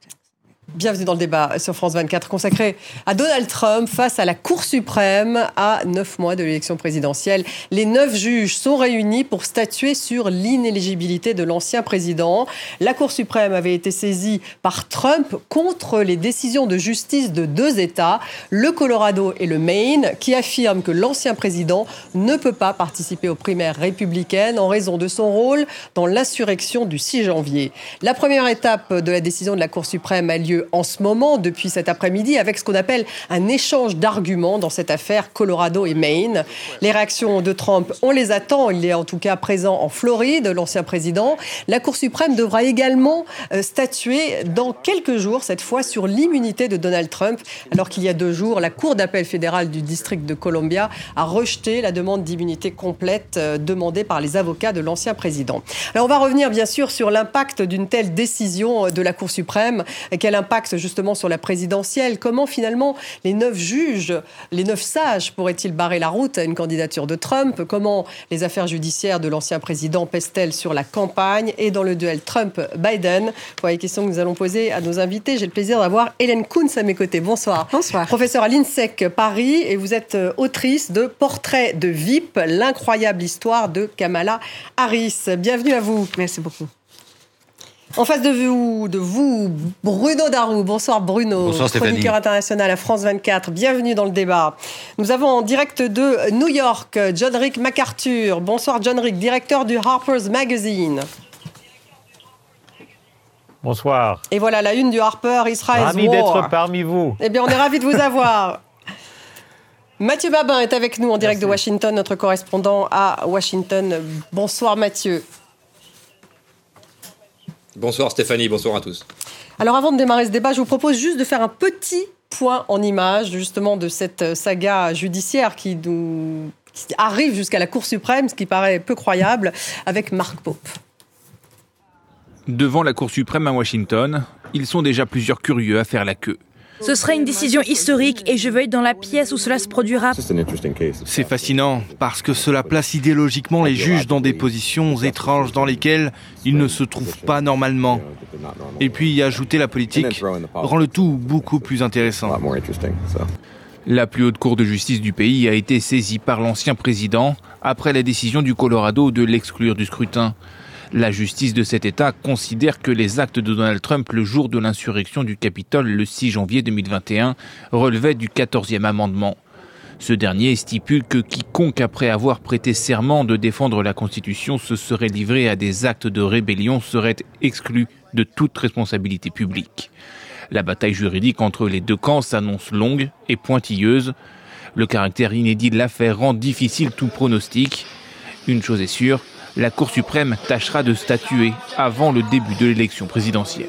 Jackson. Bienvenue dans le débat sur France 24 consacré à Donald Trump face à la Cour suprême à neuf mois de l'élection présidentielle. Les neuf juges sont réunis pour statuer sur l'inéligibilité de l'ancien président. La Cour suprême avait été saisie par Trump contre les décisions de justice de deux États, le Colorado et le Maine, qui affirment que l'ancien président ne peut pas participer aux primaires républicaines en raison de son rôle dans l'insurrection du 6 janvier. La première étape de la décision de la Cour suprême a lieu en ce moment, depuis cet après-midi, avec ce qu'on appelle un échange d'arguments dans cette affaire Colorado et Maine. Les réactions de Trump, on les attend. Il est en tout cas présent en Floride, l'ancien président. La Cour suprême devra également euh, statuer dans quelques jours, cette fois, sur l'immunité de Donald Trump, alors qu'il y a deux jours, la Cour d'appel fédérale du district de Columbia a rejeté la demande d'immunité complète euh, demandée par les avocats de l'ancien président. Alors on va revenir bien sûr sur l'impact d'une telle décision euh, de la Cour suprême. Quel impact justement sur la présidentielle. Comment finalement les neuf juges, les neuf sages pourraient-ils barrer la route à une candidature de Trump? Comment les affaires judiciaires de l'ancien président pèsent-elles sur la campagne et dans le duel Trump-Biden? Voilà les questions que nous allons poser à nos invités. J'ai le plaisir d'avoir Hélène Kuntz à mes côtés. Bonsoir. Bonsoir. Professeur à l'INSEC Paris et vous êtes euh, autrice de Portrait de VIP, l'incroyable histoire de Kamala Harris. Bienvenue à vous. Merci beaucoup. En face de vous, de vous, Bruno Darou. Bonsoir Bruno, Bonsoir chroniqueur international à France 24. Bienvenue dans le débat. Nous avons en direct de New York John Rick MacArthur. Bonsoir John Rick, directeur du Harper's Magazine. Bonsoir. Et voilà la une du Harper, Israël. Ravi d'être parmi vous. Eh bien, on est ravi de vous avoir. Mathieu Babin est avec nous en direct de Washington, notre correspondant à Washington. Bonsoir Mathieu. Bonsoir Stéphanie, bonsoir à tous. Alors avant de démarrer ce débat, je vous propose juste de faire un petit point en image justement de cette saga judiciaire qui nous qui arrive jusqu'à la Cour suprême, ce qui paraît peu croyable, avec Marc Pope. Devant la Cour suprême à Washington, ils sont déjà plusieurs curieux à faire la queue. Ce sera une décision historique et je veux être dans la pièce où cela se produira. C'est fascinant parce que cela place idéologiquement les juges dans des positions étranges dans lesquelles ils ne se trouvent pas normalement. Et puis y ajouter la politique rend le tout beaucoup plus intéressant. La plus haute cour de justice du pays a été saisie par l'ancien président après la décision du Colorado de l'exclure du scrutin. La justice de cet État considère que les actes de Donald Trump le jour de l'insurrection du Capitole le 6 janvier 2021 relevaient du 14e amendement. Ce dernier stipule que quiconque, après avoir prêté serment de défendre la Constitution, se serait livré à des actes de rébellion serait exclu de toute responsabilité publique. La bataille juridique entre les deux camps s'annonce longue et pointilleuse. Le caractère inédit de l'affaire rend difficile tout pronostic. Une chose est sûre, la Cour suprême tâchera de statuer avant le début de l'élection présidentielle.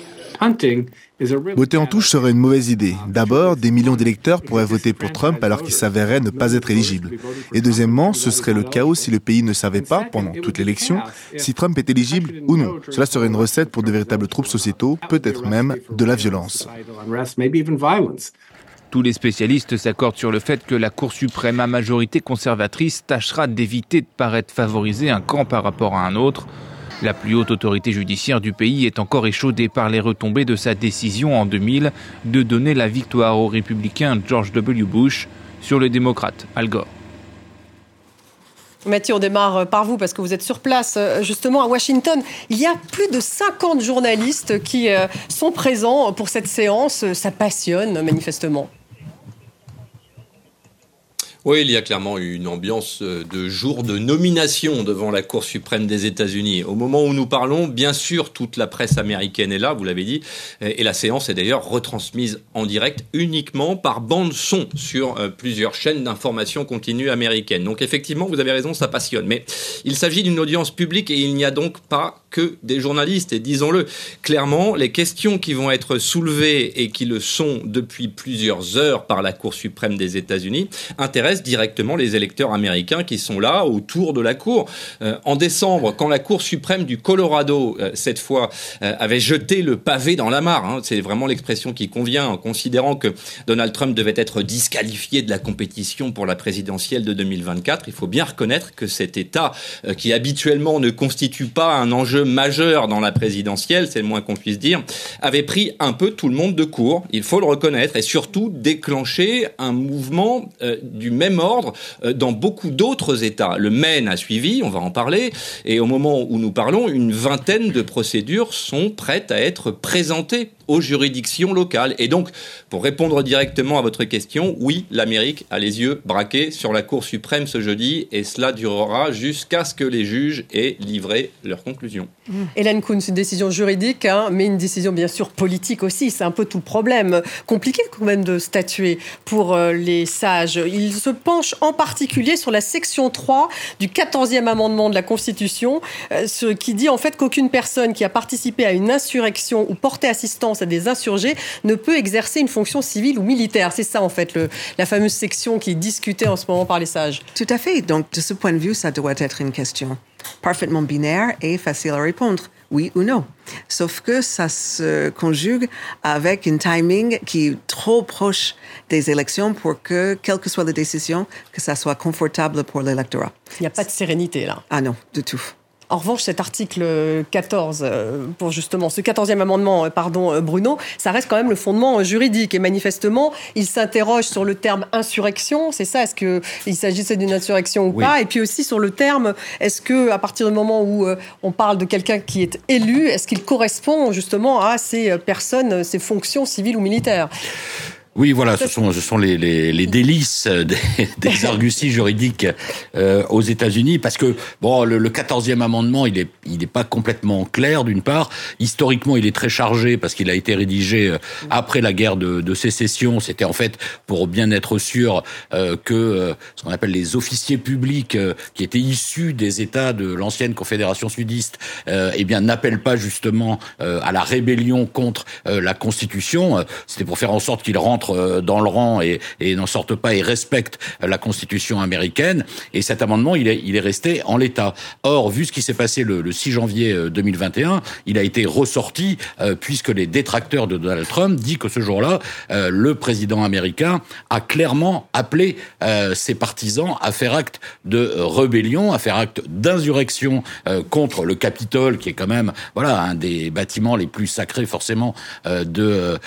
Voter en touche serait une mauvaise idée. D'abord, des millions d'électeurs pourraient voter pour Trump alors qu'il s'avérait ne pas être éligible. Et deuxièmement, ce serait le chaos si le pays ne savait pas, pendant toute l'élection, si Trump est éligible ou non. Cela serait une recette pour de véritables troubles sociétaux, peut-être même de la violence. Tous les spécialistes s'accordent sur le fait que la Cour suprême à majorité conservatrice tâchera d'éviter de paraître favoriser un camp par rapport à un autre. La plus haute autorité judiciaire du pays est encore échaudée par les retombées de sa décision en 2000 de donner la victoire au républicain George W. Bush sur le démocrate Al Gore. Mathieu, on démarre par vous parce que vous êtes sur place justement à Washington. Il y a plus de 50 journalistes qui euh, sont présents pour cette séance. Ça passionne manifestement. Oui, il y a clairement une ambiance de jour de nomination devant la Cour suprême des États-Unis. Au moment où nous parlons, bien sûr, toute la presse américaine est là, vous l'avez dit, et la séance est d'ailleurs retransmise en direct uniquement par bande son sur euh, plusieurs chaînes d'information continue américaines. Donc effectivement, vous avez raison, ça passionne. Mais il s'agit d'une audience publique et il n'y a donc pas que des journalistes. Et disons-le clairement, les questions qui vont être soulevées et qui le sont depuis plusieurs heures par la Cour suprême des États-Unis intéressent directement les électeurs américains qui sont là autour de la Cour. Euh, en décembre, quand la Cour suprême du Colorado, euh, cette fois, euh, avait jeté le pavé dans la mare, hein, c'est vraiment l'expression qui convient, en considérant que Donald Trump devait être disqualifié de la compétition pour la présidentielle de 2024, il faut bien reconnaître que cet État, qui habituellement ne constitue pas un enjeu majeur dans la présidentielle, c'est le moins qu'on puisse dire, avait pris un peu tout le monde de court, il faut le reconnaître, et surtout déclenché un mouvement du même ordre dans beaucoup d'autres États. Le Maine a suivi, on va en parler, et au moment où nous parlons, une vingtaine de procédures sont prêtes à être présentées aux juridictions locales. Et donc, pour répondre directement à votre question, oui, l'Amérique a les yeux braqués sur la Cour suprême ce jeudi, et cela durera jusqu'à ce que les juges aient livré leurs conclusions. Mmh. Hélène Kuhn, c'est une décision juridique, hein, mais une décision bien sûr politique aussi. C'est un peu tout problème. Compliqué quand même de statuer pour euh, les sages. Il se penche en particulier sur la section 3 du 14e amendement de la Constitution, euh, ce qui dit en fait qu'aucune personne qui a participé à une insurrection ou porté assistance à des insurgés ne peut exercer une fonction civile ou militaire. C'est ça, en fait, le, la fameuse section qui est discutée en ce moment par les sages. Tout à fait. Donc, de ce point de vue, ça doit être une question parfaitement binaire et facile à répondre, oui ou non. Sauf que ça se conjugue avec un timing qui est trop proche des élections pour que, quelle que soit la décision, que ça soit confortable pour l'électorat. Il n'y a pas de sérénité là. Ah non, du tout. En revanche, cet article 14, euh, pour justement ce 14e amendement, euh, pardon, euh, Bruno, ça reste quand même le fondement juridique. Et manifestement, il s'interroge sur le terme insurrection. C'est ça, est-ce qu'il s'agissait d'une insurrection ou pas? Et puis aussi sur le terme, est-ce que à partir du moment où on parle de quelqu'un qui est élu, est-ce qu'il correspond justement à ces personnes, ces fonctions civiles ou militaires? Oui, voilà, ce sont, ce sont les, les, les délices des, des arguties juridiques euh, aux États-Unis, parce que bon, le, le 14e amendement, il est, il est pas complètement clair d'une part. Historiquement, il est très chargé parce qu'il a été rédigé euh, après la guerre de, de sécession. C'était en fait pour bien être sûr euh, que euh, ce qu'on appelle les officiers publics euh, qui étaient issus des États de l'ancienne Confédération sudiste, eh bien n'appellent pas justement à la rébellion contre la Constitution. C'était pour faire en sorte qu'ils rentrent euh, dans le rang et, et n'en sortent pas et respectent la Constitution américaine. Et cet amendement, il est, il est resté en l'état. Or, vu ce qui s'est passé le, le, 6 janvier 2021, euh, il a été ressorti euh, puisque les détracteurs de Donald Trump disent que ce jour-là, le président américain a clairement appelé ses partisans à faire acte de rébellion, à faire acte d'insurrection contre le Capitole, qui est quand même voilà un des bâtiments les plus sacrés forcément de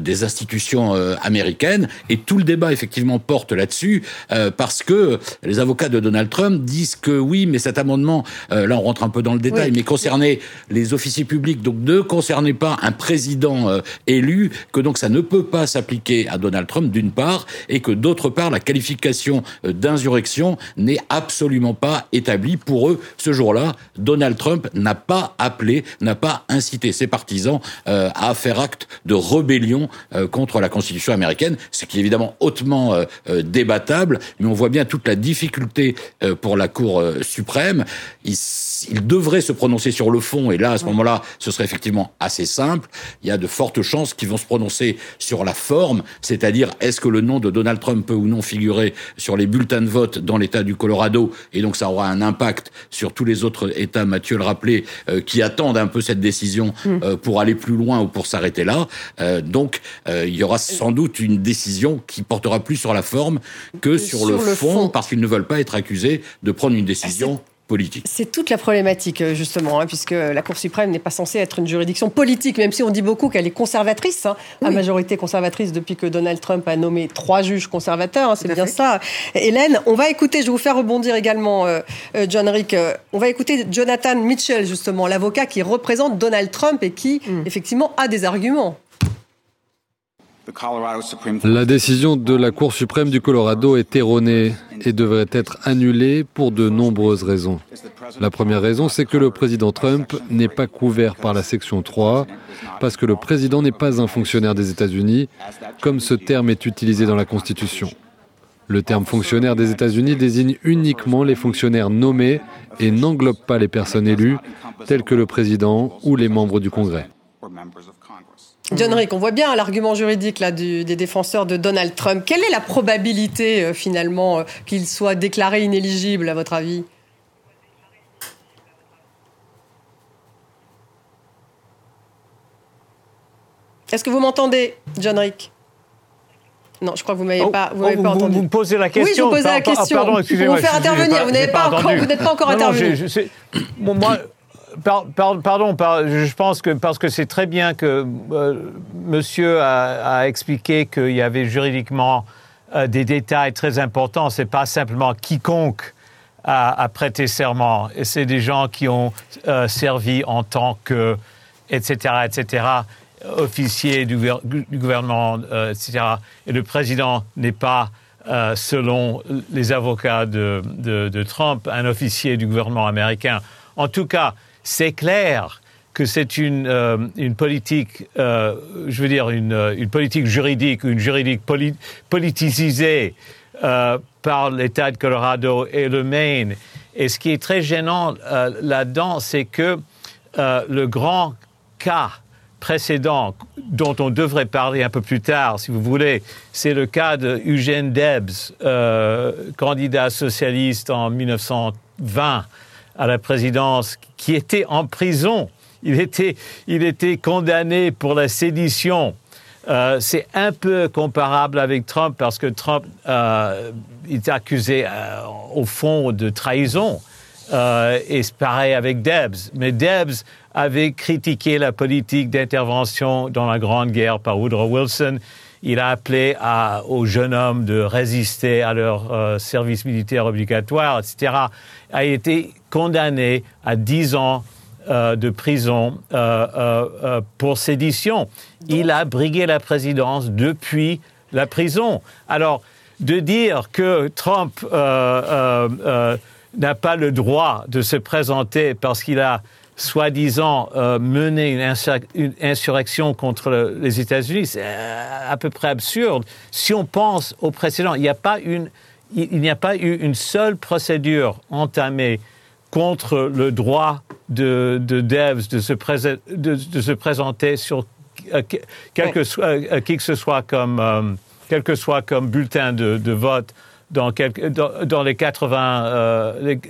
des institutions américaine. Et tout le débat, effectivement, porte là-dessus, euh, parce que les avocats de Donald Trump disent que oui, mais cet amendement, euh, là on rentre un peu dans le détail, mais concernait les officiers publics, donc ne concernait pas un président euh, élu, que donc ça ne peut pas s'appliquer à Donald Trump, d'une part, et que d'autre part, la qualification euh, d'insurrection n'est absolument pas établie. Pour eux, ce jour-là, Donald Trump n'a pas appelé, n'a pas incité ses partisans euh, à faire acte de rébellion contre la Constitution américaine, ce qui est évidemment hautement euh, euh, débattable, mais on voit bien toute la difficulté euh, pour la Cour suprême. Il, il, devrait se prononcer sur le fond, et là, à ce moment-là, ce serait effectivement assez simple. Il y a de fortes chances qu'ils vont se prononcer sur la forme, c'est-à-dire est-ce que le nom de Donald Trump peut ou non figurer sur les bulletins de vote dans l'État du Colorado, et donc ça aura un impact sur tous les autres États, Mathieu le rappelait, qui attendent un peu cette décision mm. pour aller plus loin ou pour s'arrêter là. donc, il y aura sans doute une décision qui portera plus sur la forme que sur, le, fond, parce qu'ils ne veulent pas être accusés de prendre une décision. politique. C'est toute la problématique, euh, justement, hein, puisque la Cour suprême n'est pas censée être une juridiction politique, même si on dit beaucoup qu'elle est conservatrice, hein, oui. à majorité conservatrice depuis que Donald Trump a nommé trois juges conservateurs, hein, c'est bien fait. ça. Hélène, on va écouter, je vais vous faire rebondir également, euh, euh John Rick, euh, on va écouter Jonathan Mitchell, justement, l'avocat qui représente Donald Trump et qui, mm. effectivement, a des arguments. La décision de la Cour suprême du Colorado est erronée et devrait être annulée pour de nombreuses raisons. La première raison, c'est que le président Trump n'est pas couvert par la section 3 parce que le président n'est pas un fonctionnaire des États-Unis, comme ce terme est utilisé dans la Constitution. Le terme fonctionnaire des États-Unis désigne uniquement les fonctionnaires nommés et n'englobe pas les personnes élues, telles que le président ou les membres du Congrès. John Rick, on voit bien l'argument juridique là, des défenseurs de Donald Trump. Quelle est la probabilité euh, finalement euh, qu'il soit déclaré inéligible à votre avis? Est-ce que vous m'entendez, John Rick? Non, je crois que vous m'avez oh, pas, vous, oh, pas entendu. Vous me posez la question. Oui, je vous posais la question. pardon, excusez-moi. Pour vous faire intervenir, vous n'êtes pas, encore, vous n'êtes pas encore intervenu. moi, pardon, je pense que parce que c'est très bien que euh, Monsieur a, expliqué qu'il y avait juridiquement euh, des détails très importants. C'est pas simplement quiconque a, prêté serment. C'est des gens qui ont euh, servi en tant que, etc., etc officier du, gouvernement, etc. Et le président n'est pas, selon les avocats de, Trump, un officier du gouvernement américain. En tout cas, c'est clair que c'est une, euh, une politique, je veux dire, une, une, politique juridique, une juridique politisée par l'État de Colorado et le Maine. Et ce qui est très gênant là-dedans, c'est que le grand cas précédent dont on devrait parler un peu plus tard, si vous voulez, c'est le cas de Eugène Debs, euh, candidat socialiste en 1920 à la présidence, qui était en prison. Il était, il était condamné pour la sédition. Euh, c'est un peu comparable avec Trump parce que Trump euh, est accusé au fond de trahison. et c'est pareil avec Debs. Mais Debs avait critiqué la politique d'intervention dans la Grande Guerre par Woodrow Wilson. Il a appelé aux jeunes hommes de résister à leur euh, service militaire obligatoire, etc. A été condamné à 10 ans euh, de prison euh, pour sédition. Il a brigué la présidence depuis la prison. Alors, de dire que Trump n'a pas le droit de se présenter parce qu'il a soi-disant euh, mener une, insurrection contre les États-Unis, c'est euh, à peu près absurde. Si on pense au précédent, il n'y a pas une, il, n'y a pas eu une seule procédure entamée contre le droit de, de Devs de se, de, se présenter sur euh, quel soit, qui que ce soit comme, quel que soit comme bulletin de, vote dans, dans, les 80, les,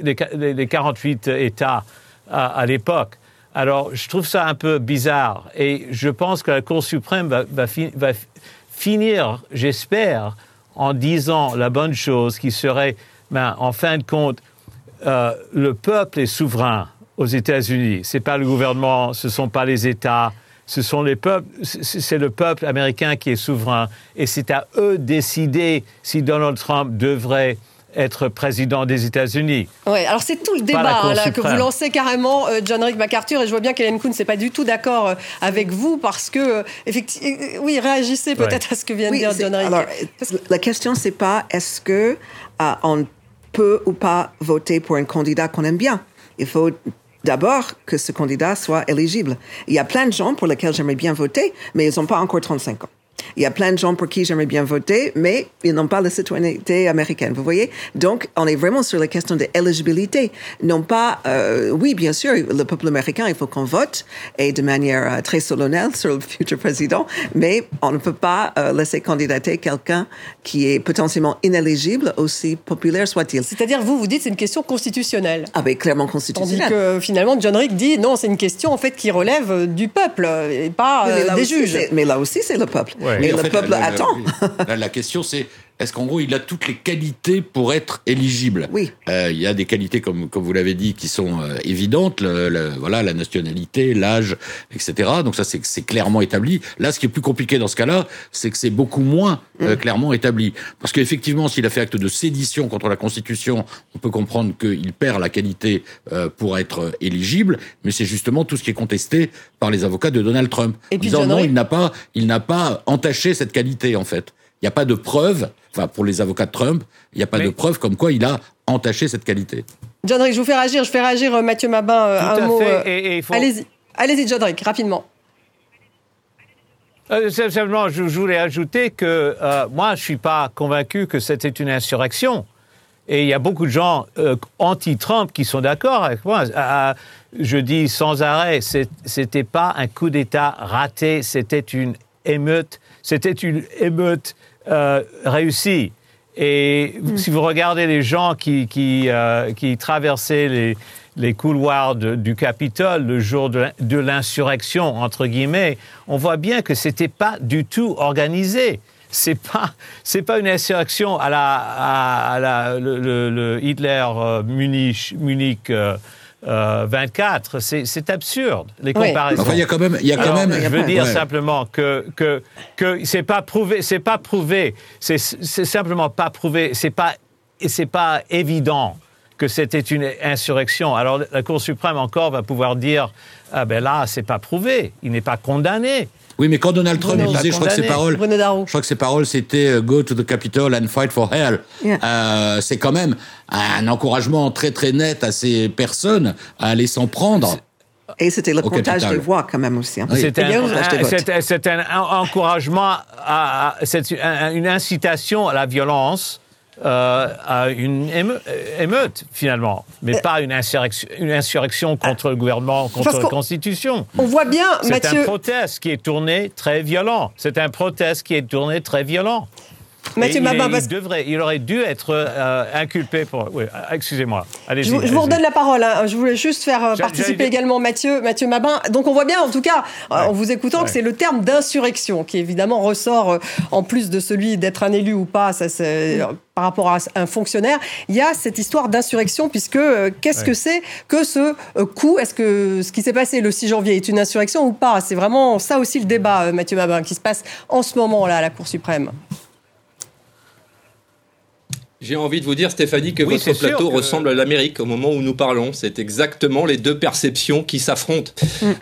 les 48 États à, l'époque. Alors, je trouve ça un peu bizarre et je pense que la Cour suprême va, finir, j'espère, en disant la bonne chose qui serait, ben, en fin de compte, euh, le peuple est souverain aux États-Unis. C'est pas le gouvernement, ce sont pas les États, ce sont les peuples, c'est le peuple américain qui est souverain et c'est à eux de décider si Donald Trump devrait être président des États-Unis. Oui, alors c'est tout le débat là, que vous lancez carrément, euh, John Rick MacArthur, et je vois bien qu'Hélène Kuhn n'est pas du tout d'accord euh, avec vous parce que, euh, effectivement, oui, réagissez peut-être à ce que vient de dire John Rick. Alors, la question, c'est pas est-ce que on peut ou pas voter pour un candidat qu'on aime bien. Il faut d'abord que ce candidat soit éligible. Il y a plein de gens pour lesquels j'aimerais bien voter, mais ils n'ont pas encore 35 ans. Il y a plein de gens pour qui j'aimerais bien voter, mais ils n'ont pas la citoyenneté américaine. Vous voyez? Donc, on est vraiment sur la question de l'éligibilité. Non pas, euh, oui, bien sûr, le peuple américain, il faut qu'on vote et de manière euh, très solennelle sur le futur président, mais on ne peut pas euh, laisser candidater quelqu'un qui est potentiellement inéligible, aussi populaire soit-il. C'est-à-dire, vous, vous dites c'est une question constitutionnelle. Ah, ben, clairement constitutionnelle. Tandis que finalement, John Rick dit non, c'est une question en fait qui relève du peuple et pas des juges. Mais là aussi, c'est le peuple. Et le peuple attend. la question, c'est est-ce qu'en gros, il a toutes les qualités pour être éligible Oui. Euh, il y a des qualités, comme, comme vous l'avez dit, qui sont euh, évidentes. Le, voilà, la nationalité, l'âge, etc. Donc ça, c'est clairement établi. Là, ce qui est plus compliqué dans ce cas-là, c'est que c'est beaucoup moins euh, mm. clairement établi. Parce qu'effectivement, s'il a fait acte de sédition contre la Constitution, on peut comprendre qu'il perd la qualité pour être éligible. Mais c'est justement tout ce qui est contesté par les avocats de Donald Trump. Et puis, disant non, il n'a pas, il n'a pas entaché cette qualité en fait. Il n'y a pas de preuve enfin pour les avocats de Trump, il n'y a pas de preuve comme quoi il a entaché cette qualité. John Rick, je vous fais réagir, je fais réagir euh, Mathieu Mabin euh, un mot. Euh, allez-y, allez-y, John Rick, rapidement. simplement, je, voulais ajouter que moi, je ne suis pas convaincu que c'était une insurrection. Et il y a beaucoup de gens euh, anti-Trump qui sont d'accord avec moi. Euh, je dis sans arrêt, c'était pas un coup d'État raté, c'était une émeute, c'était une émeute euh, réussie. Et Hmm. si vous regardez les gens qui, qui, euh, qui traversaient les, les couloirs de- du Capitole le jour de, de l'insurrection, entre guillemets, on voit bien que c'était pas du tout organisé. C'est pas, c'est pas une insurrection à la, à, à la le, le- le Hitler euh, Munich, Munich euh, euh, 24. C'est, c'est absurde les Oui. comparaisons. Enfin, il y a quand même, il y a quand Alors, même. je veux dire Ouais. simplement que que que c'est pas prouvé, c'est pas prouvé, c'est c'est simplement pas prouvé, c'est pas pas évident que c'était une insurrection. Alors la Cour suprême encore va pouvoir dire ah ben là c'est pas prouvé, il n'est pas condamné. Oui, mais quand Donald Trump Bruno, disait, je crois que ses paroles, je crois que ses paroles c'était euh, Go to the Capitol and fight for hell. Yeah. Euh, c'est quand même un encouragement très très net à ces personnes à aller s'en prendre. Et c'était le comptage capital. des voix quand même aussi. hein. Oui. C'est Et bien, un, encouragement, à, à- c'est un- une incitation à la violence, euh, à une éme- émeute finalement, mais pas une insurrection, une insurrection contre le gouvernement, contre la Constitution. On voit bien, C'est un Mathieu, proteste qui est tourné très violent. C'est un proteste qui est tourné très violent. Mathieu il, Mabin, parce il devrait, il aurait dû être euh, inculpé pour. Oui, euh, excusez-moi. Allez-y. Je, vous- je vous allez-y. redonne la parole. hein. Je voulais juste faire euh, participer également Mathieu, Mathieu Mabin. Donc on voit bien, en tout cas, euh, en vous écoutant, que c'est le terme d'insurrection qui évidemment ressort euh, en plus de celui d'être un élu ou pas. Ça, c'est, euh, par rapport à un fonctionnaire, il y a cette histoire d'insurrection puisque euh, qu'est-ce Ouais. que c'est que ce euh, coup? Est-ce que ce qui s'est passé le 6 janvier est une insurrection ou pas? C'est vraiment ça aussi le débat, Mathieu Mabin, qui se passe en ce moment là à la Cour suprême. J'ai envie de vous dire, Stéphanie, que Oui, votre plateau que- ressemble à l'Amérique au moment où nous parlons. C'est exactement les deux perceptions qui s'affrontent.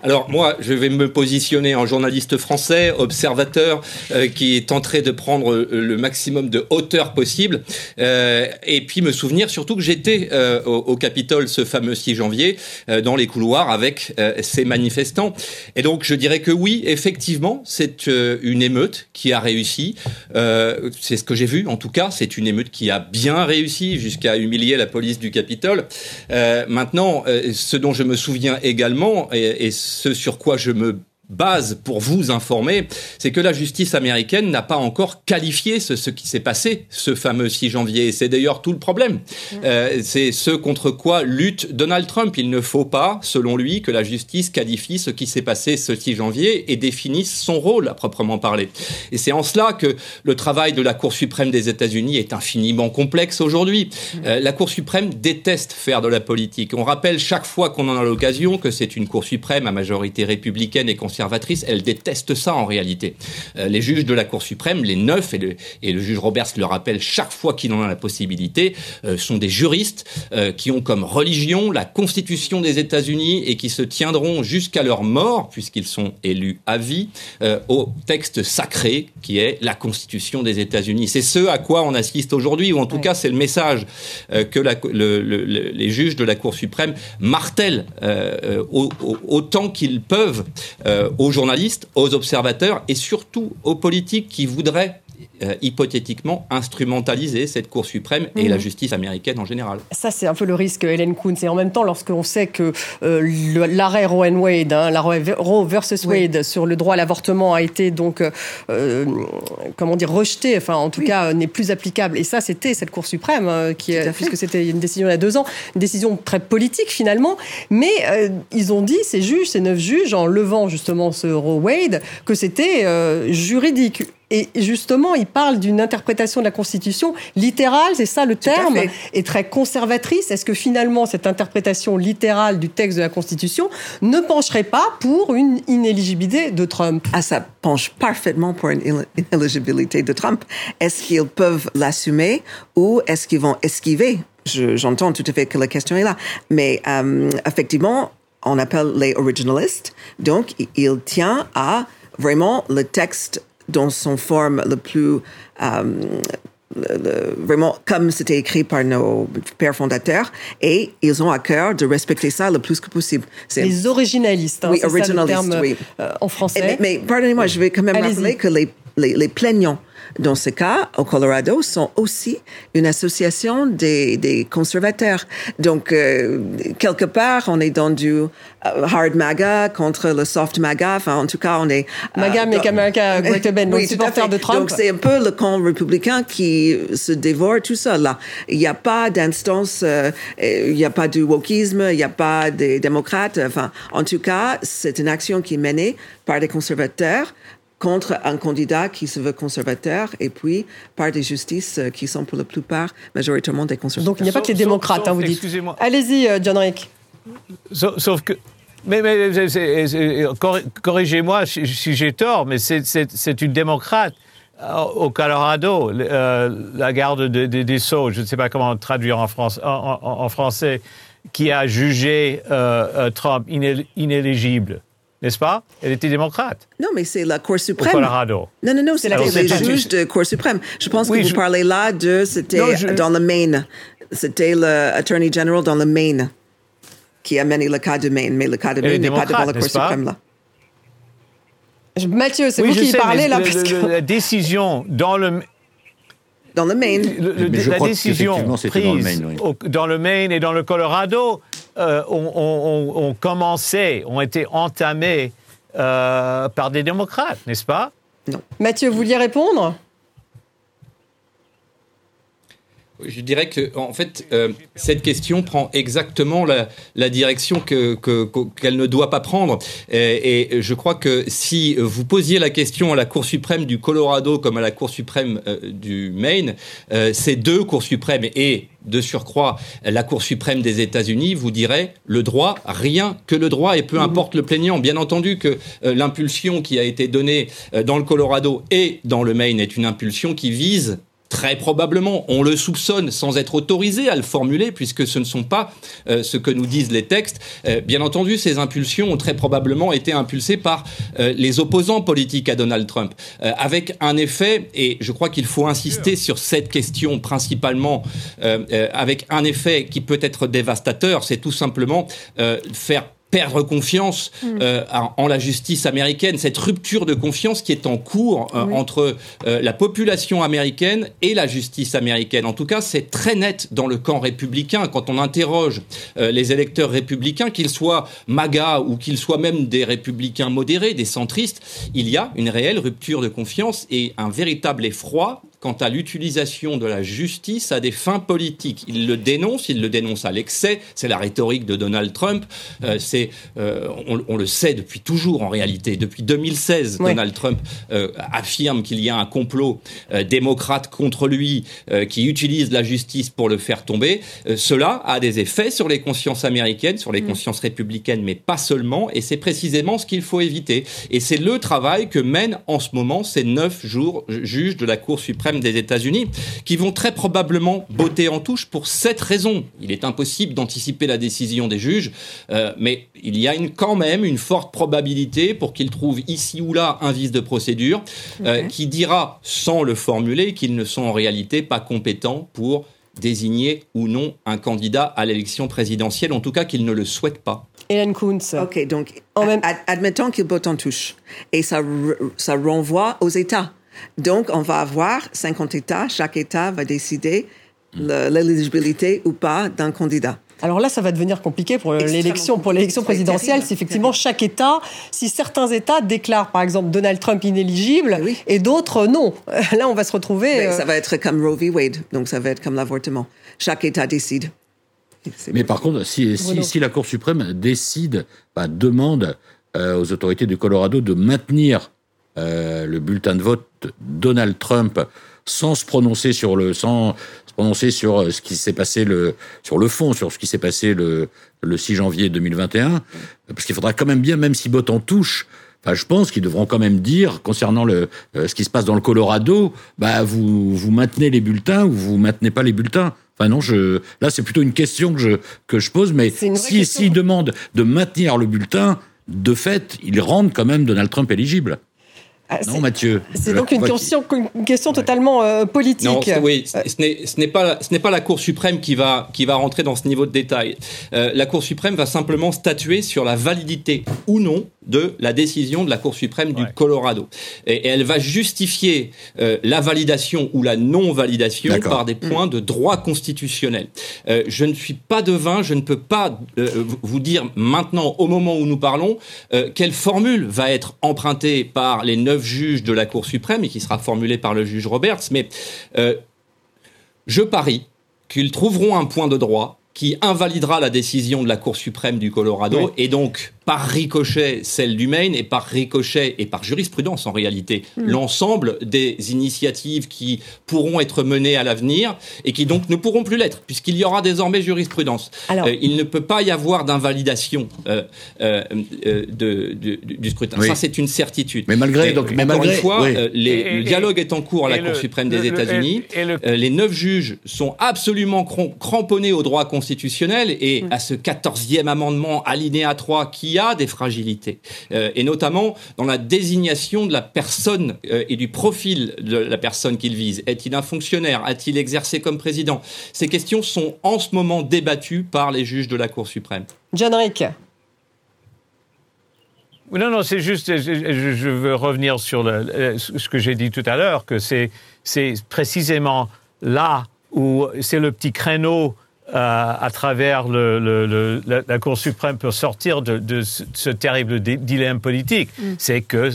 Alors moi, je vais me positionner en journaliste français, observateur, euh, qui est tenté de prendre euh, le maximum de hauteur possible, euh, et puis me souvenir surtout que j'étais euh, au, au Capitole ce fameux 6 janvier, euh, dans les couloirs avec euh, ces manifestants. Et donc je dirais que oui, effectivement, c'est euh, une émeute qui a réussi. Euh, c'est ce que j'ai vu, en tout cas, c'est une émeute qui a bien réussi jusqu'à humilier la police du Capitole. Euh, maintenant, euh, ce dont je me souviens également, et, et ce sur quoi je me base pour vous informer, c'est que la justice américaine n'a pas encore qualifié ce, ce qui s'est passé ce fameux 6 janvier. C'est d'ailleurs tout le problème. Euh, c'est ce contre quoi lutte Donald Trump. Il ne faut pas, selon lui, que la justice qualifie ce qui s'est passé ce 6 janvier et définisse son rôle à proprement parler. Et c'est en cela que le travail de la Cour suprême des États-Unis est infiniment complexe aujourd'hui. Euh, la Cour suprême déteste faire de la politique. On rappelle chaque fois qu'on en a l'occasion que c'est une Cour suprême à majorité républicaine et conservatrice. Elle déteste ça en réalité. Euh, les juges de la Cour suprême, les neuf, et le, et le juge Roberts le rappelle chaque fois qu'il en a la possibilité, euh, sont des juristes euh, qui ont comme religion la Constitution des États-Unis et qui se tiendront jusqu'à leur mort, puisqu'ils sont élus à vie, au texte sacré qui est la Constitution des États-Unis. C'est ce à quoi on assiste aujourd'hui, ou en tout cas c'est le message que la- le- le- le- les juges de la Cour suprême martèlent au- au- autant qu'ils peuvent euh, aux journalistes, aux observateurs et surtout aux politiques qui voudraient euh, hypothétiquement instrumentaliser cette Cour suprême et Mhm. la justice américaine en général. Ça, c'est un peu le risque, Hélène Kuntz. Et en même temps, lorsqu'on sait que euh, l'arrêt Roe Wade, hein, l'arrêt Roe versus Oui. Wade sur le droit à l'avortement a été donc, euh, comment dire, rejeté, enfin, en tout Oui. cas, n'est plus applicable. Et ça, c'était cette Cour suprême, euh, qui, Tout à a- fait. puisque c'était une décision il y a deux ans, une décision très politique finalement. Mais euh, ils ont dit, ces juges, ces neuf juges, en levant justement ce Roe Wade, que c'était euh, juridique. Et justement, ils parlent d'une interprétation de la Constitution littérale, c'est ça le à terme, et très conservatrice. Est-ce que finalement cette interprétation littérale du texte de la Constitution ne pencherait pas pour une inéligibilité de Trump? Ah, ça penche parfaitement pour une inéligibilité de Trump. Est-ce qu'ils peuvent l'assumer ou est-ce qu'ils vont esquiver? Je- J'entends tout à fait que la question est là. Mais euh, effectivement, on appelle les originalistes. Donc, il tient à vraiment le texte dans son forme le plus... euh, le- le- vraiment comme c'était écrit par nos pères fondateurs et ils ont à cœur de respecter ça le plus que possible. Les originalistes, hein, Oui, ça le originalistes, terme oui. euh, en français. mais, mais pardonnez-moi, je vais quand même rappeler que les, les, les plaignants dans ce cas, au Colorado, sont aussi une association des, des conservateurs. Donc, euh, quelque part, on est dans du euh, hard MAGA contre le soft MAGA. Enfin, en tout cas, on est... euh, MAGA, Make America Great Again, donc supporter de Trump. Donc, c'est un peu le camp républicain qui se dévore tout seul, là. Il n'y a pas d'instance, euh, il n'y a pas du wokisme, il n'y a pas des démocrates. Enfin, en tout cas, c'est une action qui est menée par des conservateurs contre un candidat qui se veut conservateur et puis par des justices euh, qui sont pour la plupart majoritairement des conservateurs. Donc il n'y a pas que les démocrates, sauf, hein, vous dites. excusez-moi. Allez-y, euh, John Rick. Sauf, sauf que. Mais, corrigez-moi si, si j'ai tort, mais c'est- une démocrate euh, au Colorado, euh, la garde de- de- des Sceaux, je ne sais pas comment traduire en, France, en, en- en français, qui a jugé euh, Trump iné- inéligible, n'est-ce pas? Elle était démocrate Non, mais c'est la Cour au suprême. Colorado. Non, non, non, c'est les juges de Cour suprême. Je pense Oui, que vous je- parlez là de, c'était je- dans le Maine. C'était le Attorney General dans le Maine qui a mené le cas de Maine, mais le cas de Maine n'est pas devant la Cour suprême là. Mathieu, c'est Oui, vous qui sais, parlez là. le- parce le- que- la décision dans le, Dans le Maine. le- le- la décision dans le prise Maine, oui. au- dans le Maine et dans le Colorado euh, ont, commencé, ont été entamées euh, par des démocrates, n'est-ce pas? Mathieu, vous vouliez répondre? Je dirais que, en fait, euh, cette question prend exactement la, la direction que, que- qu'elle ne doit pas prendre. Et, et je crois que si vous posiez la question à la Cour suprême du Colorado comme à la Cour suprême euh, du Maine, euh, ces deux cours suprêmes et de surcroît la Cour suprême des États-Unis vous dirait le droit, rien que le droit, et peu importe le plaignant. Bien entendu que euh, l'impulsion qui a été donnée euh, dans le Colorado et dans le Maine est une impulsion qui vise Très probablement, on le soupçonne sans être autorisé à le formuler, puisque ce ne sont pas euh, ce que nous disent les textes. Euh, bien entendu, ces impulsions ont très probablement été impulsées par euh, les opposants politiques à Donald Trump, euh, avec un effet, et je crois qu'il faut insister sur cette question principalement, avec un effet qui peut être dévastateur, c'est tout simplement faire perdre confiance euh, en, en la justice américaine, cette rupture de confiance qui est en cours euh, entre euh, la population américaine et la justice américaine. En tout cas, c'est très net dans le camp républicain. Quand on interroge euh, les électeurs républicains, qu'ils soient MAGA ou qu'ils soient même des républicains modérés, des centristes, il y a une réelle rupture de confiance et un véritable effroi quant à l'utilisation de la justice à des fins politiques. Il le dénonce, il le dénonce à l'excès, c'est la rhétorique de Donald Trump, euh, c'est, euh, on, on le sait depuis toujours en réalité, depuis 2016, Ouais. Donald Trump euh, affirme qu'il y a un complot démocrate contre lui qui utilise la justice pour le faire tomber. Cela a des effets sur les consciences américaines, sur les consciences républicaines, mais pas seulement, et c'est précisément ce qu'il faut éviter. Et c'est le travail que mènent en ce moment ces neuf jours juges de la Cour suprême des États-Unis, qui vont très probablement botter en touche pour cette raison. Il est impossible d'anticiper la décision des juges, euh, mais il y a une, quand même une forte probabilité pour qu'ils trouvent ici ou là un vice de procédure euh, qui dira, sans le formuler, qu'ils ne sont en réalité pas compétents pour désigner ou non un candidat à l'élection présidentielle, en tout cas qu'ils ne le souhaitent pas. Hélène Kuntz. OK, donc En même- ad- admettons qu'il botte en touche. Et ça, ça renvoie aux États. Donc, on va avoir 50 États. Chaque État va décider l'éligibilité ou pas d'un candidat. Alors là, ça va devenir compliqué pour Extrêmement l'élection, pour l'élection présidentielle, si effectivement chaque État, si certains États déclarent par exemple Donald Trump inéligible Oui. et d'autres non. Là, on va se retrouver. Mais euh, ça va être comme Roe v. Wade. Donc, ça va être comme l'avortement. Chaque État décide. Mais par contre, si, si, si la Cour suprême décide, bah, demande euh, aux autorités du Colorado de maintenir euh, le bulletin de vote Donald Trump sans se prononcer sur le sans se prononcer sur euh, ce qui s'est passé le sur le fond sur ce qui s'est passé le le 6 janvier 2021 parce qu'il faudra quand même bien même si botte en touche Enfin, je pense qu'ils devront quand même dire concernant le euh, ce qui se passe dans le Colorado, bah vous vous maintenez les bulletins ou vous maintenez pas les bulletins? Enfin non, je là c'est plutôt une question que je que je pose, mais vraie si s'ils demandent de maintenir le bulletin, de fait, ils rendent quand même Donald Trump éligible. Ah, Non, c'est- Mathieu. C'est donc une question, une question totalement euh, politique. Non, oui, ce ce n'est ce n'est pas ce n'est pas la Cour suprême qui va qui va rentrer dans ce niveau de détail. Euh, la Cour suprême va simplement statuer sur la validité ou non de la décision de la Cour suprême du Colorado. Et, elle va justifier euh, la validation ou la non-validation par des points de droit constitutionnel. Euh, je ne suis pas devin, je ne peux pas euh, vous dire maintenant, au moment où nous parlons, quelle formule va être empruntée par les neuf juges de la Cour suprême et qui sera formulée par le juge Roberts, mais je parie qu'ils trouveront un point de droit qui invalidera la décision de la Cour suprême du Colorado et donc par ricochet celle du Maine et par ricochet et par jurisprudence en réalité hmm. l'ensemble des initiatives qui pourront être menées à l'avenir et qui donc ne pourront plus l'être puisqu'il y aura désormais jurisprudence. Euh, il ne peut pas y avoir d'invalidation euh, euh, de, du scrutin. Ça c'est une certitude. Mais malgré donc, mais malgré, une fois, les, le dialogue est en cours à la Cour suprême des États-Unis. les neuf juges sont absolument cramponnés au droit constitutionnel et à ce quatorzième amendement alinéa 3 qui a des fragilités, euh, et notamment dans la désignation de la personne euh, et du profil de la personne qu'il vise. Est-il un fonctionnaire? A-t-il exercé comme président? Ces questions sont en ce moment débattues par les juges de la Cour suprême. John Rick. Non, non, c'est juste, je, veux revenir sur le, ce que j'ai dit tout à l'heure, que c'est précisément là où c'est le petit créneau euh, à travers le, la, Cour suprême pour sortir de, ce, terrible dilemme politique. Mm. C'est que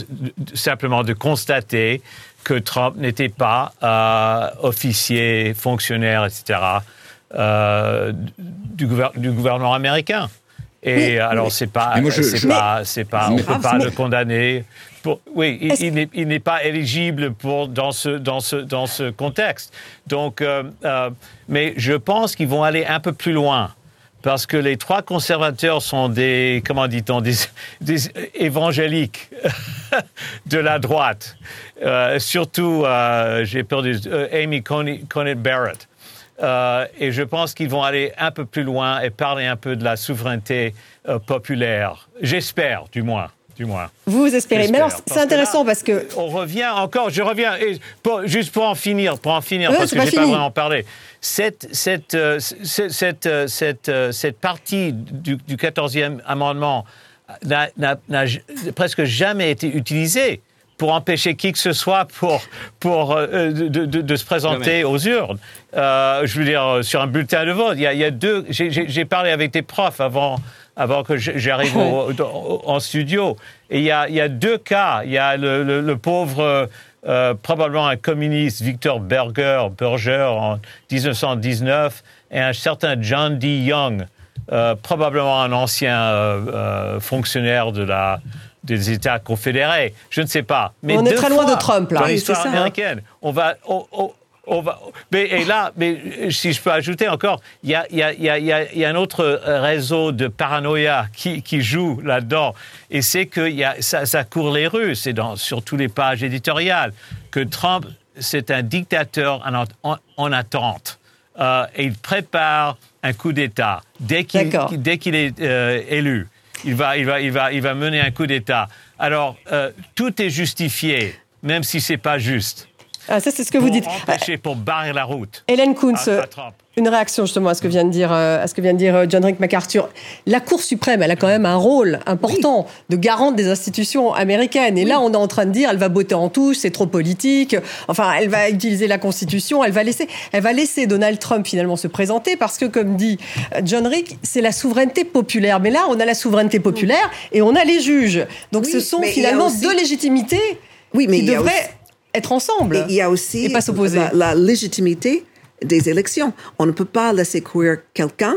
simplement de constater que Trump n'était pas euh, officier, fonctionnaire, etc. Euh, du, du, gouvernement américain. Et alors, c'est pas, c'est pas, c'est pas, on peut pas le condamner oui, il, n'est pas éligible pour, dans, ce, dans, ce, dans ce contexte. Donc, euh, euh, mais je pense qu'ils vont aller un peu plus loin. Parce que les trois conservateurs sont des, comment dit-on, des, évangéliques de la droite. Euh, surtout, j'ai peur de Amy Coney, Barrett. et je pense qu'ils vont aller un peu plus loin et parler un peu de la souveraineté populaire. J'espère, du moins du moins. Vous espérez. Mais alors, c'est intéressant parce que. On revient encore, je reviens, et juste pour en finir, pour en finir, parce que je n'ai pas vraiment parlé. Cette, cette, euh, cette, euh, cette, euh, cette, partie du, du 14e amendement n'a presque jamais été utilisée pour empêcher qui que ce soit pour, pour, de, de, de, se présenter aux urnes. Euh, je veux dire, sur un bulletin de vote. Il y a, il y a deux. J'ai parlé avec des profs avant, avant que j'arrive en studio. Et il y, a, il y a deux cas. Il y a le, le, pauvre, euh, probablement un communiste, Victor Berger, Berger en 1919, et un certain John D. Young, euh, probablement un ancien euh, fonctionnaire de la, des États confédérés. Je ne sais pas. Mais on est très loin de Trump, là. Dans l'histoire américaine, on va, mais, et là, mais, si je peux ajouter encore, il y a, y, a, y, a, y a, un autre réseau de paranoïa qui, qui joue là-dedans. Et c'est que y a, ça, ça, court les rues, c'est sur toutes les pages éditoriales, que Trump, c'est un dictateur en, en, attente. Euh, et il prépare un coup d'État dès qu'il qu'il est euh, élu. Il va, il, va, il, va, il va mener un coup d'État. Alors, euh, tout est justifié, même si c'est pas juste. Ah, ça, c'est ce que vous dites. Empêcher, pour barrer la route. Hélène Kuntz, une réaction justement à ce que vient de dire, euh, à ce que vient de dire euh, John Rick MacArthur. La Cour suprême, elle a quand même un rôle important de garante des institutions américaines. Et là, on est en train de dire, elle va botter en touche, c'est trop politique. Enfin, elle va utiliser la Constitution, elle va laisser, elle va laisser Donald Trump finalement se présenter parce que, comme dit euh, John Rick, c'est la souveraineté populaire. Mais là, on a la souveraineté populaire et on a les juges. Donc, ce sont finalement deux légitimités oui, mais qui devraient être ensemble. il y a aussi La, légitimité des élections. On ne peut pas laisser courir quelqu'un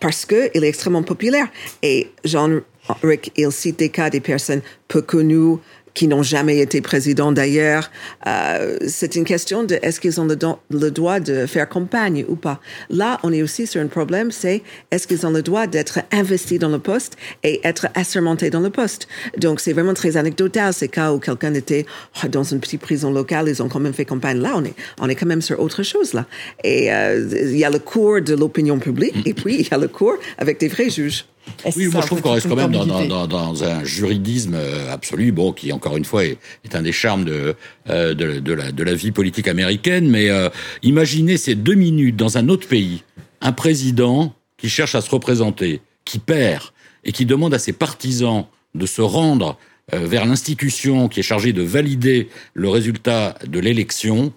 parce qu'il est extrêmement populaire. Et Jean-Ric, il cite des cas des personnes peu connues, qui n'ont jamais été présidents d'ailleurs. Euh, c'est une question de est-ce qu'ils ont le, le, droit de faire campagne ou pas. Là, on est aussi sur un problème, c'est est-ce qu'ils ont le droit d'être investis dans le poste et être assermentés dans le poste. Donc, c'est vraiment très anecdotal ces cas où quelqu'un était oh, dans une petite prison locale, ils ont quand même fait campagne. Là, on est, on est quand même sur autre chose là. Et euh, il y a le cours de l'opinion publique et puis il y a le cours avec des vrais juges. Oui, moi je trouve qu'on reste quand même dans, un juridisme euh, absolu, bon, qui encore une fois est, un des charmes de, euh, de, la, de, la, vie politique américaine. Mais euh, imaginez ces deux minutes dans un autre pays, un président qui cherche à se représenter, qui perd et qui demande à ses partisans de se rendre vers l'institution qui est chargée de valider le résultat de l'élection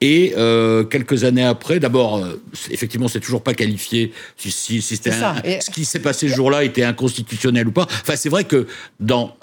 et euh, quelques années après, d'abord, euh, effectivement, c'est toujours pas qualifié si, si, si c'était ce qui s'est passé ce jour-là était inconstitutionnel ou pas. Enfin, c'est vrai que dans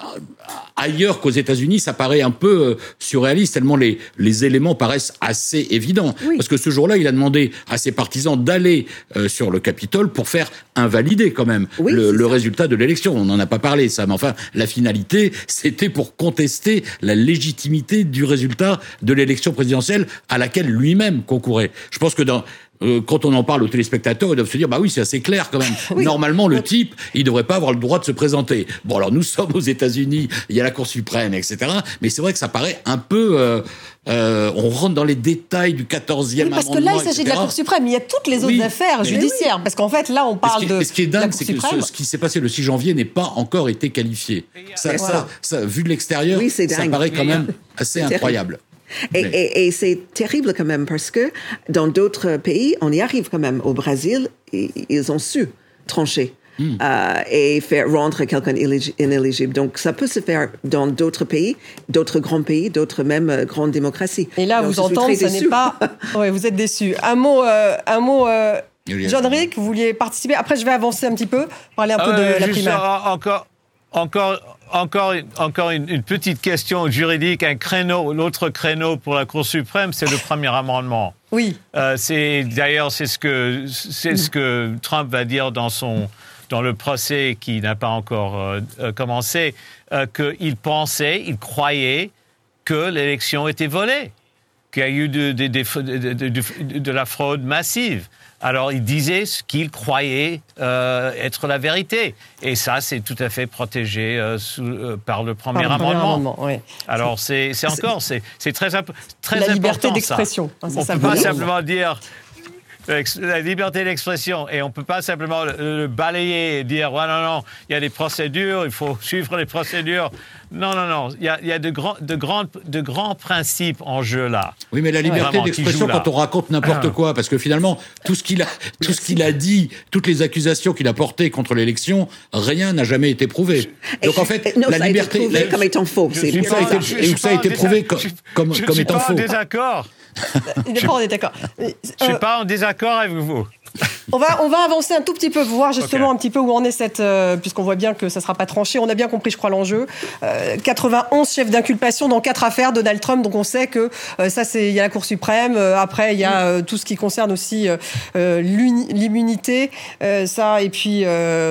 ailleurs qu'aux États-Unis, ça paraît un peu euh, surréaliste tellement les les éléments paraissent assez évidents. Parce que ce jour-là, il a demandé à ses partisans d'aller euh, sur le Capitole pour faire invalider quand même le, le résultat de l'élection. On n'en a pas parlé, ça, mais enfin, la finalité, c'était pour contester la légitimité du résultat de l'élection présidentielle à la laquelle lui-même concourait. Je pense que dans euh, quand on en parle aux téléspectateurs, ils doivent se dire bah oui, c'est assez clair quand même. Normalement, le type, il devrait pas avoir le droit de se présenter. Bon, alors nous sommes aux États-Unis, il y a la Cour suprême, etc. Mais c'est vrai que ça paraît un peu. Euh, euh, on rentre dans les détails du 14e oui, parce que là, il s'agit de la Cour suprême. Il y a toutes les autres affaires judiciaires. Parce qu'en fait, là, on parle de. Ce qui est dingue, c'est que ce, qui s'est passé le 6 janvier n'est pas encore été qualifié. Ça, ça, ça, vu de l'extérieur, ça paraît quand même assez incroyable. Et, c'est terrible quand même parce que dans d'autres pays, on y arrive quand même. Au Brésil, ils ont su trancher. Hmm. Euh, et faire rendre quelqu'un inéligible. Donc, ça peut se faire dans d'autres pays, d'autres grands pays, d'autres même euh, grandes démocraties. Et là, vous entendez, ce n'est pas. oui, vous êtes déçu. Un mot, euh, un mot. Jean-Ric, vous vouliez participer? Après, je vais avancer un petit peu, parler un peu de la primaire. Encore, encore, encore, encore une, petite question juridique, un créneau, l'autre créneau pour la Cour suprême, c'est le premier amendement. Oui. Euh, c'est d'ailleurs c'est ce que c'est ce que Trump va dire dans son dans le procès qui n'a pas encore euh, euh, commencé, qu'il pensait, il croyait que l'élection était volée, qu'il y a eu de, de la fraude massive. Alors il disait ce qu'il croyait euh, être la vérité. Et ça, c'est tout à fait protégé euh, euh, par le premier amendement. Alors c'est encore, c'est très, très la liberté d'expression. Hein, on ne peut pas simplement dire la liberté d'expression et on ne peut pas simplement le, balayer et dire ouais, non, non, il y a des procédures, il faut suivre les procédures. Non, non, non, il y a, il y a de, grands, de, grands, de grands principes en jeu là. Oui, mais la liberté d'expression quand on raconte n'importe ah. quoi, parce que finalement, tout ce qu'il a, tout ce qu'il a dit, toutes les accusations qu'il a portées contre l'élection, rien n'a jamais été prouvé. Donc en fait, la liberté. A été comme étant faux. Ça, a été, prouvé comme, comme, comme étant faux. Je suis pas en désaccord. Pas en désaccord. Je ne suis pas en désaccord avec vous. On va, on va avancer un tout petit peu, voir justement un petit peu où en est cette. Euh, puisqu'on voit bien que ça ne sera pas tranché. On a bien compris, je crois, l'enjeu. 91 euh, chefs d'inculpation dans quatre affaires, Donald Trump. Donc on sait que euh, ça, c'est. Il y a la Cour suprême. après, il y a tout ce qui concerne aussi l'immunité. ça, et puis,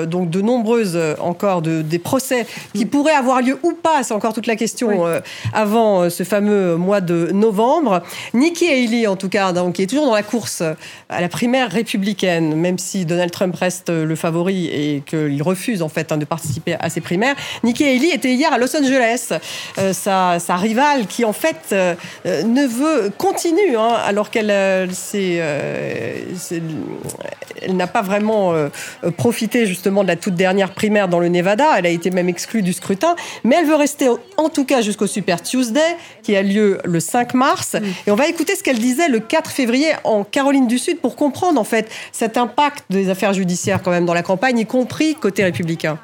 donc de nombreuses encore de, des procès qui pourraient avoir lieu ou pas. C'est encore toute la question avant ce fameux mois de novembre. Nikki Haley, en tout cas, donc, qui est toujours dans la course à la primaire républicaine même si Donald Trump reste le favori et qu'il refuse en fait hein, de participer à ces primaires. Nikki Haley était hier à Los Angeles, euh, sa, rivale qui en fait euh, ne veut continue hein, alors qu'elle euh, elle n'a pas vraiment profité justement de la toute dernière primaire dans le Nevada. Elle a été même exclue du scrutin, mais elle veut rester en tout cas jusqu'au Super Tuesday qui a lieu le 5 mars. Et on va écouter ce qu'elle disait le 4 février en Caroline du Sud pour comprendre en fait cette impact des affaires judiciaires quand même dans la campagne, y compris côté républicain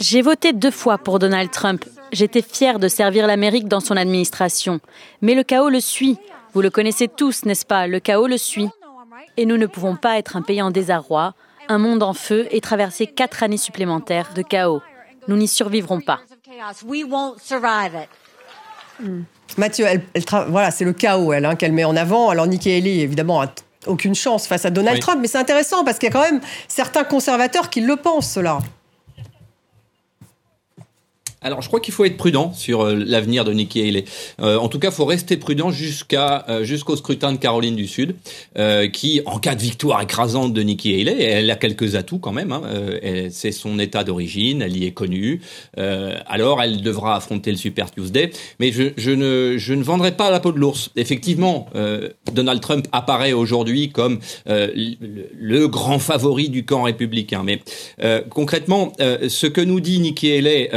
j'ai voté deux fois pour Donald Trump. J'étais fier de servir l'Amérique dans son administration. Mais le chaos le suit. Vous le connaissez tous, n'est-ce pas? Le chaos le suit. Et nous ne pouvons pas être un pays en désarroi, un monde en feu et traverser quatre années supplémentaires de chaos. Nous n'y survivrons pas. Mathieu, elle, voilà, c'est le chaos elle, hein, qu'elle met en avant. Alors Nikki Haley, évidemment, a aucune chance face à Donald Trump, mais c'est intéressant parce qu'il y a quand même certains conservateurs qui le pensent, cela. Alors, je crois qu'il faut être prudent sur euh, l'avenir de Nikki Haley. Euh, en tout cas, faut rester prudent jusqu'à euh, jusqu'au scrutin de Caroline du Sud, qui, en cas de victoire écrasante de Nikki Haley, elle a quelques atouts quand même. Hein, c'est son état d'origine, elle y est connue. alors, elle devra affronter le Super Tuesday. Mais je, je ne je ne vendrai pas la peau de l'ours. Effectivement, Donald Trump apparaît aujourd'hui comme le, le, grand favori du camp républicain. Mais concrètement, ce que nous dit Nikki Haley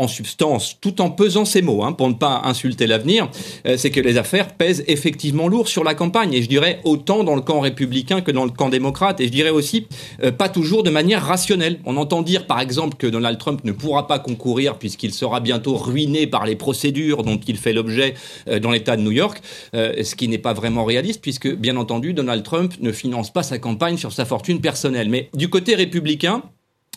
en substance, tout en pesant ses mots, hein, pour ne pas insulter l'avenir, euh, c'est que les affaires pèsent effectivement lourd sur la campagne, et je dirais autant dans le camp républicain que dans le camp démocrate, et je dirais aussi euh, pas toujours de manière rationnelle. On entend dire par exemple que Donald Trump ne pourra pas concourir puisqu'il sera bientôt ruiné par les procédures dont il fait l'objet euh, dans l'État de New York, ce qui n'est pas vraiment réaliste puisque bien entendu Donald Trump ne finance pas sa campagne sur sa fortune personnelle. Mais du côté républicain,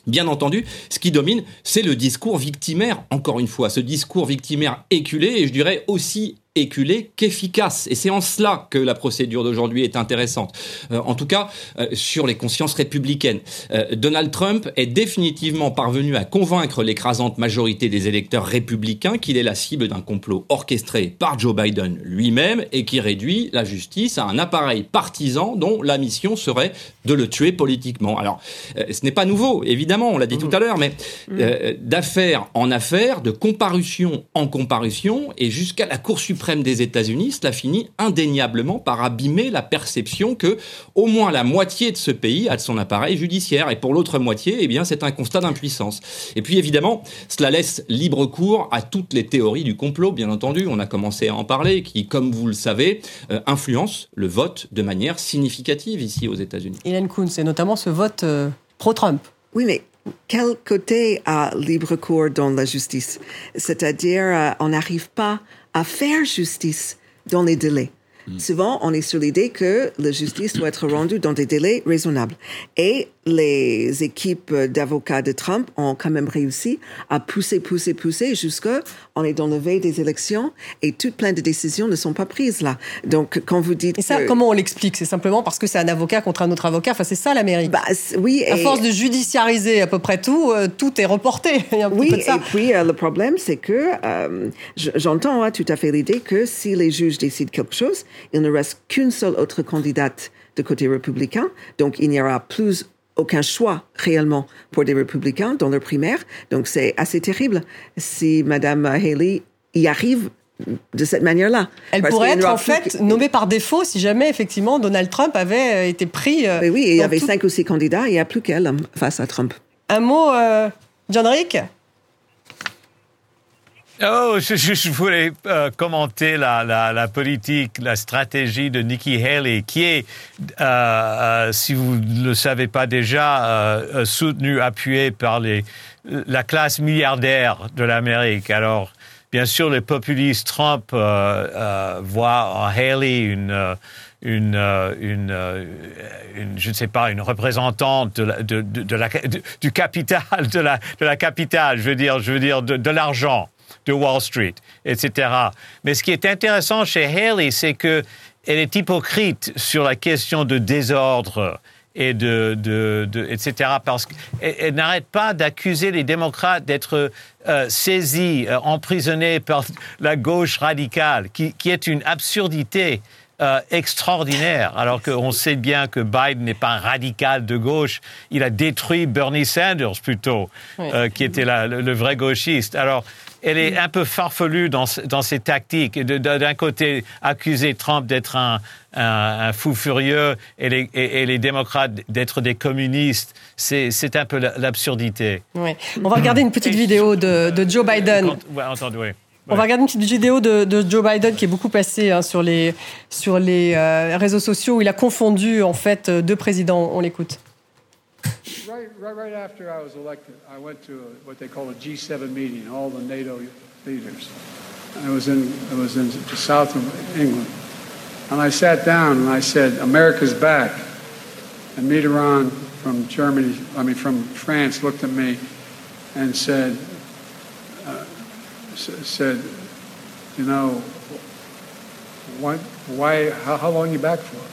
Bien entendu, ce qui domine, c'est le discours victimaire, encore une fois, ce discours victimaire éculé et je dirais aussi éculé qu'efficace. Et c'est en cela que la procédure d'aujourd'hui est intéressante. Euh, en tout cas, euh, sur les consciences républicaines. Euh, Donald Trump est définitivement parvenu à convaincre l'écrasante majorité des électeurs républicains qu'il est la cible d'un complot orchestré par Joe Biden lui-même et qui réduit la justice à un appareil partisan dont la mission serait de le tuer politiquement. Alors, ce n'est pas nouveau, évidemment, on l'a dit tout à l'heure, mais d'affaires en affaires, de comparution en comparution, et jusqu'à la Cour suprême des États-Unis, cela finit indéniablement par abîmer la perception que au moins la moitié de ce pays a de son appareil judiciaire et pour l'autre moitié, eh bien, c'est un constat d'impuissance. Et puis évidemment, cela laisse libre cours à toutes les théories du complot, bien entendu. On a commencé à en parler, qui, comme vous le savez, euh, influencent le vote de manière significative ici aux États-Unis. Hélène Kuhn, c'est notamment ce vote euh, pro-Trump. Oui, mais quel côté a libre cours dans la justice? C'est-à-dire, euh, on n'arrive pas à faire justice dans les délais. Hmm. Souvent, on est sur l'idée que la justice doit être rendue dans des délais raisonnables. Et les équipes d'avocats de Trump ont quand même réussi à pousser, pousser, pousser jusqu'à on est dans le veille des élections et toutes plein de décisions ne sont pas prises là. Donc quand vous dites et ça comment on l'explique? C'est simplement parce que c'est un avocat contre un autre avocat. Enfin c'est ça l'Amérique. Bah, oui. À force de judiciariser à peu près tout, euh, tout est reporté. oui. Et puis euh, le problème c'est que euh, j'entends hein, tout à fait l'idée que si les juges décident quelque chose, il ne reste qu'une seule autre candidate de côté républicain. Donc il n'y aura plus aucun choix réellement pour des républicains dans leur primaire. Donc c'est assez terrible si Madame Haley y arrive de cette manière-là. Elle pourrait être en fait nommée par défaut si jamais effectivement Donald Trump avait euh, été pris. Euh, oui, il y avait cinq ou six candidats, il n'y a plus qu'elle face à Trump. Un mot, euh, John Rick Oh, je, voulais euh, commenter la, politique, la stratégie de Nikki Haley, qui est, euh, euh, si vous ne le savez pas déjà, soutenue, appuyée par la classe milliardaire de l'Amérique. Alors, bien sûr, les populistes Trump voient en Haley une je ne sais pas, une représentante du capital, de la, de la capitale, je veux dire, je veux dire de l'argent de Wall Street, etc. Mais ce qui est intéressant chez Haley, c'est que elle est hypocrite sur la question de désordre et de, de, de etc. Parce qu'elle n'arrête pas d'accuser les démocrates d'être euh, saisis, euh, emprisonnés par la gauche radicale, qui, qui est une absurdité. Euh, extraordinaire, alors qu'on sait bien que Biden n'est pas un radical de gauche. Il a détruit Bernie Sanders plutôt, qui était la, le, le, vrai gauchiste. Alors, elle est un peu farfelue dans, dans ses tactiques. D'un côté, accuser Trump d'être un, un, un, fou furieux et les, et, et les démocrates d'être des communistes, c'est un peu l'absurdité. Oui. On va regarder une petite vidéo de, de Joe Biden. Ouais, entendu, oui. On va regarder une petite vidéo de, de Joe Biden qui est beaucoup passée hein, sur les, sur les euh, réseaux sociaux où il a confondu en fait deux présidents. On l'écoute. Right, right, right after I was elected, I went to a, what they call a G7 meeting, all the NATO leaders. I was in, I was in the south of England. And I sat down and I said, America's back. And Mitterrand from Germany, I mean, from France looked at me and said, uh, said, you know, what, why, how, how long you back for?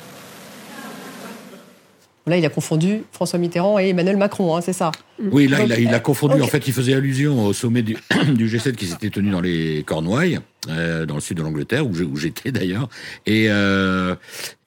Là, il a confondu François Mitterrand et Emmanuel Macron, hein, c'est ça Oui, là, il, a, il, a, confondu. Okay. En fait, il faisait allusion au sommet du, du G7 qui s'était tenu dans les Cornouailles, euh, dans le sud de l'Angleterre, où j'étais d'ailleurs. Et, euh,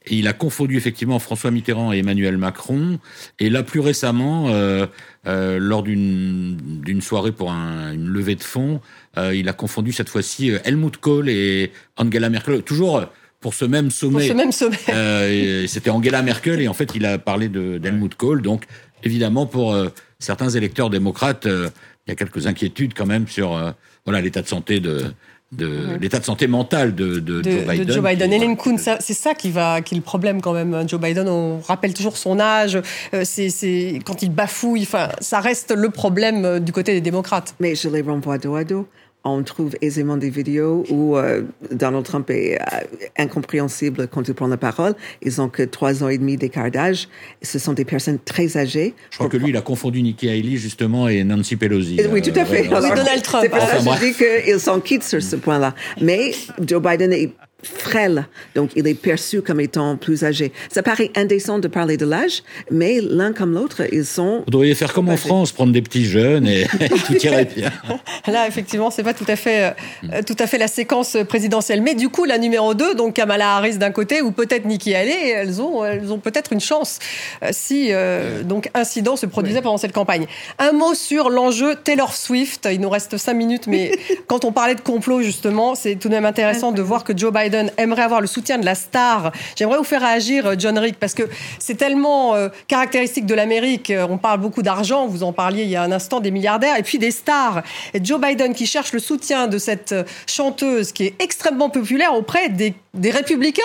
et, il a confondu effectivement François Mitterrand et Emmanuel Macron. Et là, plus récemment, euh, euh lors d'une soirée pour un, une levée de fonds, euh, il a confondu cette fois-ci Helmut Kohl et Angela Merkel. Toujours pour ce même sommet. Pour ce même sommet. Euh, C'était Angela Merkel et en fait il a parlé d'Helmut de, Kohl. Donc évidemment pour euh, certains électeurs démocrates, euh, il y a quelques inquiétudes quand même sur voilà l'état de santé de, de l'état de santé mental de, de, Joe Biden. De Joe Biden. Hélène Kuhn, c'est ça qui, va, qui est le problème quand même. Joe Biden, on rappelle toujours son âge. c'est quand il bafouille, enfin, ça reste le problème du côté des démocrates. Mais je les renvoie dos à dos on trouve aisément des vidéos où euh, Donald Trump est euh, incompréhensible quand il prend la parole. Ils ont que trois ans et demi d'écart d'âge. Ce sont des personnes très âgées. Je crois que lui, il a confondu Nikki Haley justement et Nancy Pelosi. Oui, tout à fait. Donald Trump. C'est pour ça que je dis qu'ils s'en quittent sur ce point-là. Mais Joe Biden est frêle, donc il est perçu comme étant plus âgé. Ça paraît indécent de parler de l'âge, mais l'un comme l'autre, ils sont. Vous devriez faire comme en France, prendre des petits jeunes et tout irait bien. Là, effectivement, c'est pas tout à fait, euh, tout à fait la séquence présidentielle. Mais du coup, la numéro 2, donc Kamala Harris d'un côté, ou peut-être Nikki Haley, elles ont, elles ont peut-être une chance euh, si euh, donc incident se produisait pendant cette campagne. Un mot sur l'enjeu Taylor Swift. Il nous reste cinq minutes, mais quand on parlait de complot justement, c'est tout de même intéressant de voir que Joe Biden aimerait avoir le soutien de la star. J'aimerais vous faire réagir, euh, John Rick, parce que c'est tellement euh, caractéristique de l'Amérique. Euh, on parle beaucoup d'argent, vous en parliez il y a un instant, des milliardaires, et puis des stars. Et Joe Biden qui cherche le soutien de cette chanteuse qui est extrêmement populaire auprès des, républicains,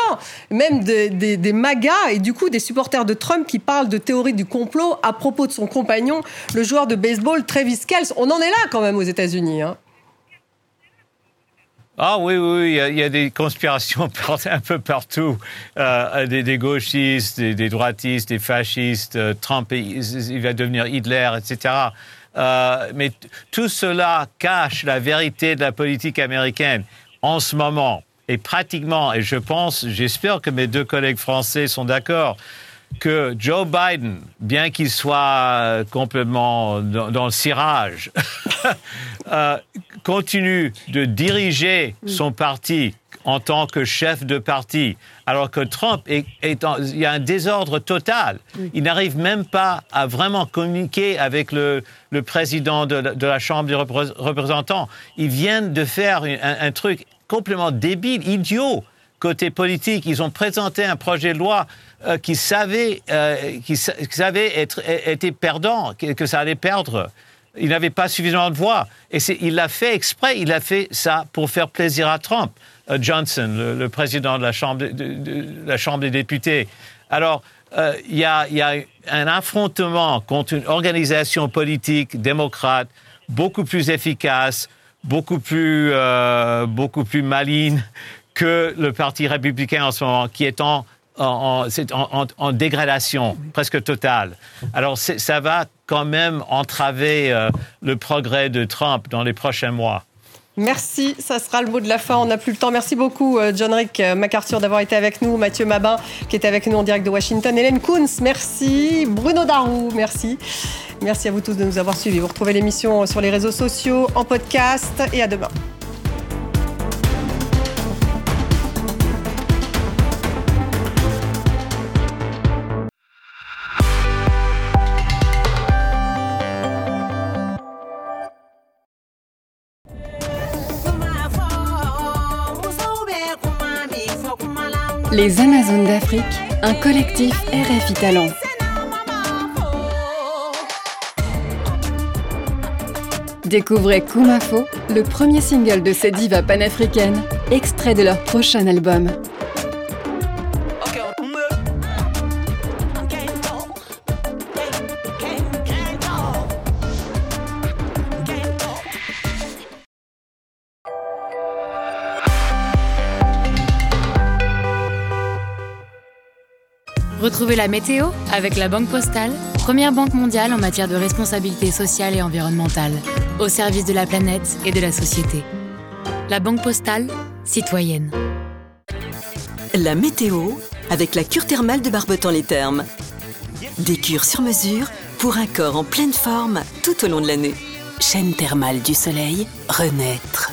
même des, des, des et du coup des supporters de Trump qui parlent de théorie du complot à propos de son compagnon, le joueur de baseball Travis Kelce. On en est là quand même aux États-Unis. Hein. Ah oui, oui, il y, a, des conspirations un peu partout, euh, des, gauchistes, des, droitistes, des fascistes, euh, Trump, il, va devenir Hitler, etc. Euh, mais tout cela cache la vérité de la politique américaine en ce moment. Et pratiquement, et je pense, j'espère que mes deux collègues français sont d'accord, que Joe Biden, bien qu'il soit complètement dans, le cirage, euh, continue de diriger son parti en tant que chef de parti, alors que Trump est, il y a un désordre total. Il n'arrive même pas à vraiment communiquer avec le, président de la, Chambre des représentants. Ils viennent de faire un, un truc complètement débile, idiot côté politique. Ils ont présenté un projet de loi euh, qui savait, euh, qui, savait être, était perdant, que, ça allait perdre. Il n'avait pas suffisamment de voix. Et il l'a fait exprès, il a fait ça pour faire plaisir à Trump. Euh, Johnson, le, président de la, chambre de, la Chambre des députés. Alors, il y, a, y, a, un affrontement contre une organisation politique démocrate beaucoup plus efficace, beaucoup plus, beaucoup plus maligne que le Parti républicain en ce moment, qui est en, en, dégradation presque totale. Alors ça va quand même entraver euh, le progrès de Trump dans les prochains mois. Merci, ça sera le mot de la fin. On n'a plus le temps. Merci beaucoup, euh, John Rick euh, MacArthur, d'avoir été avec nous. Mathieu Mabin, qui est avec nous en direct de Washington. Hélène Kunz, merci. Bruno Darou, merci. Merci à vous tous de nous avoir suivis. Vous retrouvez l'émission sur les réseaux sociaux, en podcast et à demain. Les Amazones d'Afrique, un collectif RFI Talent. Découvrez Kumafo, le premier single de ces divas panafricaines, extrait de leur prochain album. Retrouvez la météo avec la Banque Postale, première banque mondiale en matière de responsabilité sociale et environnementale, au service de la planète et de la société. La Banque Postale, citoyenne. La météo avec la cure thermale de Barbetan-les Thermes. Des cures sur mesure pour un corps en pleine forme tout au long de l'année. Chaîne thermale du soleil, renaître.